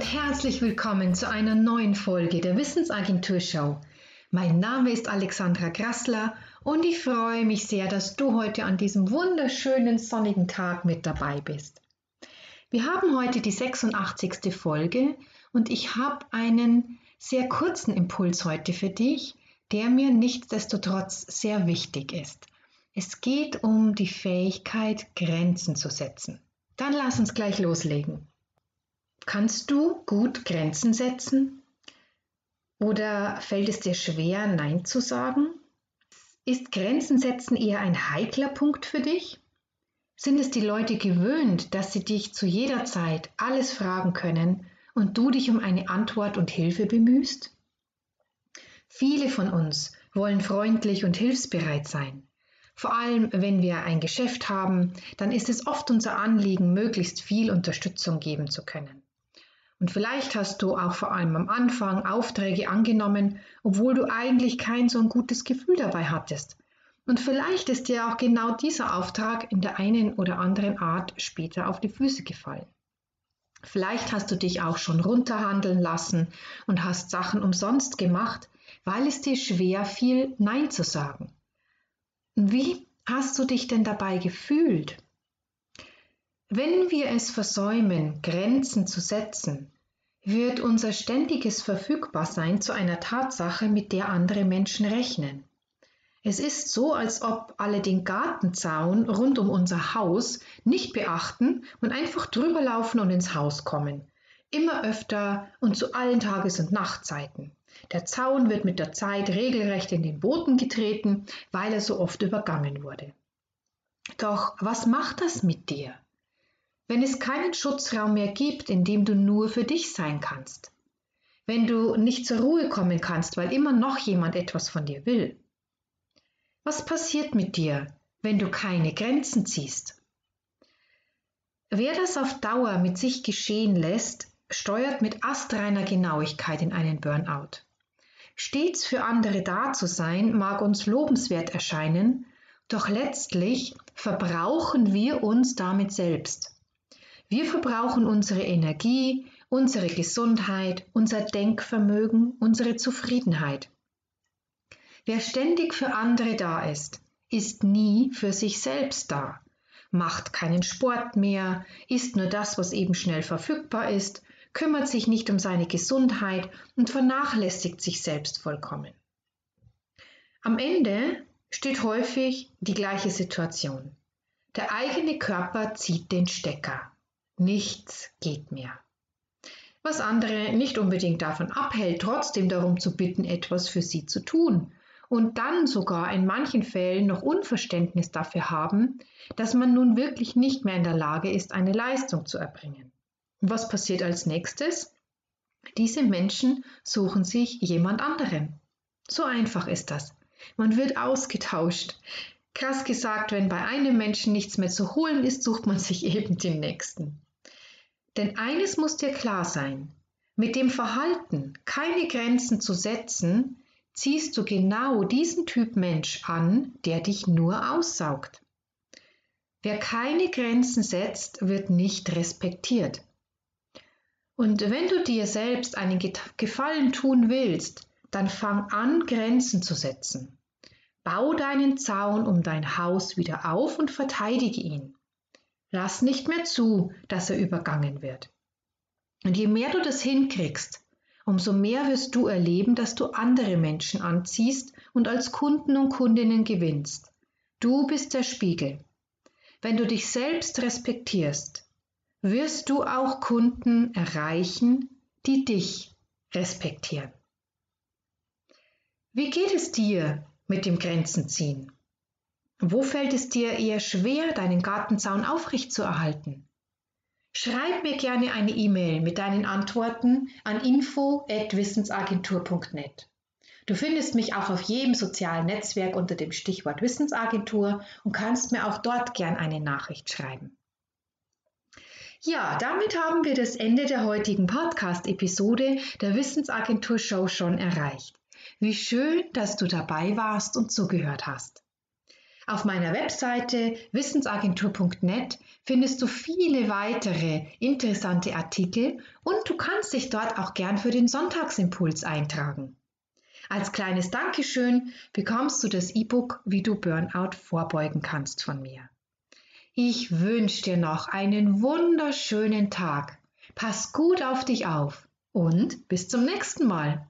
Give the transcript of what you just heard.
Herzlich willkommen zu einer neuen Folge der Wissensagentur Show. Mein Name ist Alexandra Grassler und ich freue mich sehr, dass du heute an diesem wunderschönen sonnigen Tag mit dabei bist. Wir haben heute die 86. Folge und ich habe einen sehr kurzen Impuls heute für dich, der mir nichtsdestotrotz sehr wichtig ist. Es geht um die Fähigkeit, Grenzen zu setzen. Dann lass uns gleich loslegen. Kannst du gut Grenzen setzen? Oder fällt es dir schwer, Nein zu sagen? Ist Grenzen setzen eher ein heikler Punkt für dich? Sind es die Leute gewöhnt, dass sie dich zu jeder Zeit alles fragen können und du dich um eine Antwort und Hilfe bemühst? Viele von uns wollen freundlich und hilfsbereit sein. Vor allem, wenn wir ein Geschäft haben, dann ist es oft unser Anliegen, möglichst viel Unterstützung geben zu können. Und vielleicht hast du auch vor allem am Anfang Aufträge angenommen, obwohl du eigentlich kein so ein gutes Gefühl dabei hattest. Und vielleicht ist dir auch genau dieser Auftrag in der einen oder anderen Art später auf die Füße gefallen. Vielleicht hast du dich auch schon runterhandeln lassen und hast Sachen umsonst gemacht, weil es dir schwer fiel, Nein zu sagen. Wie hast du dich denn dabei gefühlt? Wenn wir es versäumen, Grenzen zu setzen, wird unser ständiges Verfügbarsein zu einer Tatsache, mit der andere Menschen rechnen. Es ist so, als ob alle den Gartenzaun rund um unser Haus nicht beachten und einfach drüber laufen und ins Haus kommen. Immer öfter und zu allen Tages- und Nachtzeiten. Der Zaun wird mit der Zeit regelrecht in den Boden getreten, weil er so oft übergangen wurde. Doch was macht das mit dir? Wenn es keinen Schutzraum mehr gibt, in dem du nur für dich sein kannst, wenn du nicht zur Ruhe kommen kannst, weil immer noch jemand etwas von dir will. Was passiert mit dir, wenn du keine Grenzen ziehst? Wer das auf Dauer mit sich geschehen lässt, steuert mit astreiner Genauigkeit in einen Burnout. Stets für andere da zu sein, mag uns lobenswert erscheinen, doch letztlich verbrauchen wir uns damit selbst. Wir verbrauchen unsere Energie, unsere Gesundheit, unser Denkvermögen, unsere Zufriedenheit. Wer ständig für andere da ist, ist nie für sich selbst da, macht keinen Sport mehr, isst nur das, was eben schnell verfügbar ist, kümmert sich nicht um seine Gesundheit und vernachlässigt sich selbst vollkommen. Am Ende steht häufig die gleiche Situation. Der eigene Körper zieht den Stecker. Nichts geht mehr. Was andere nicht unbedingt davon abhält, trotzdem darum zu bitten, etwas für sie zu tun und dann sogar in manchen Fällen noch Unverständnis dafür haben, dass man nun wirklich nicht mehr in der Lage ist, eine Leistung zu erbringen. Und was passiert als nächstes? Diese Menschen suchen sich jemand anderen. So einfach ist das. Man wird ausgetauscht. Krass gesagt, wenn bei einem Menschen nichts mehr zu holen ist, sucht man sich eben den nächsten. Denn eines muss dir klar sein, mit dem Verhalten, keine Grenzen zu setzen, ziehst du genau diesen Typ Mensch an, der dich nur aussaugt. Wer keine Grenzen setzt, wird nicht respektiert. Und wenn du dir selbst einen Gefallen tun willst, dann fang an, Grenzen zu setzen. Bau deinen Zaun um dein Haus wieder auf und verteidige ihn. Lass nicht mehr zu, dass er übergangen wird. Und je mehr du das hinkriegst, umso mehr wirst du erleben, dass du andere Menschen anziehst und als Kunden und Kundinnen gewinnst. Du bist der Spiegel. Wenn du dich selbst respektierst, wirst du auch Kunden erreichen, die dich respektieren. Wie geht es dir mit dem Grenzenziehen? Wo fällt es dir eher schwer, deinen Gartenzaun aufrechtzuerhalten? Schreib mir gerne eine E-Mail mit deinen Antworten an info@wissensagentur.net. Du findest mich auch auf jedem sozialen Netzwerk unter dem Stichwort Wissensagentur und kannst mir auch dort gern eine Nachricht schreiben. Ja, damit haben wir das Ende der heutigen Podcast-Episode der Wissensagentur Show schon erreicht. Wie schön, dass du dabei warst und zugehört hast. Auf meiner Webseite wissensagentur.net findest du viele weitere interessante Artikel und du kannst dich dort auch gern für den Sonntagsimpuls eintragen. Als kleines Dankeschön bekommst du das E-Book, wie du Burnout vorbeugen kannst von mir. Ich wünsche dir noch einen wunderschönen Tag. Pass gut auf dich auf und bis zum nächsten Mal.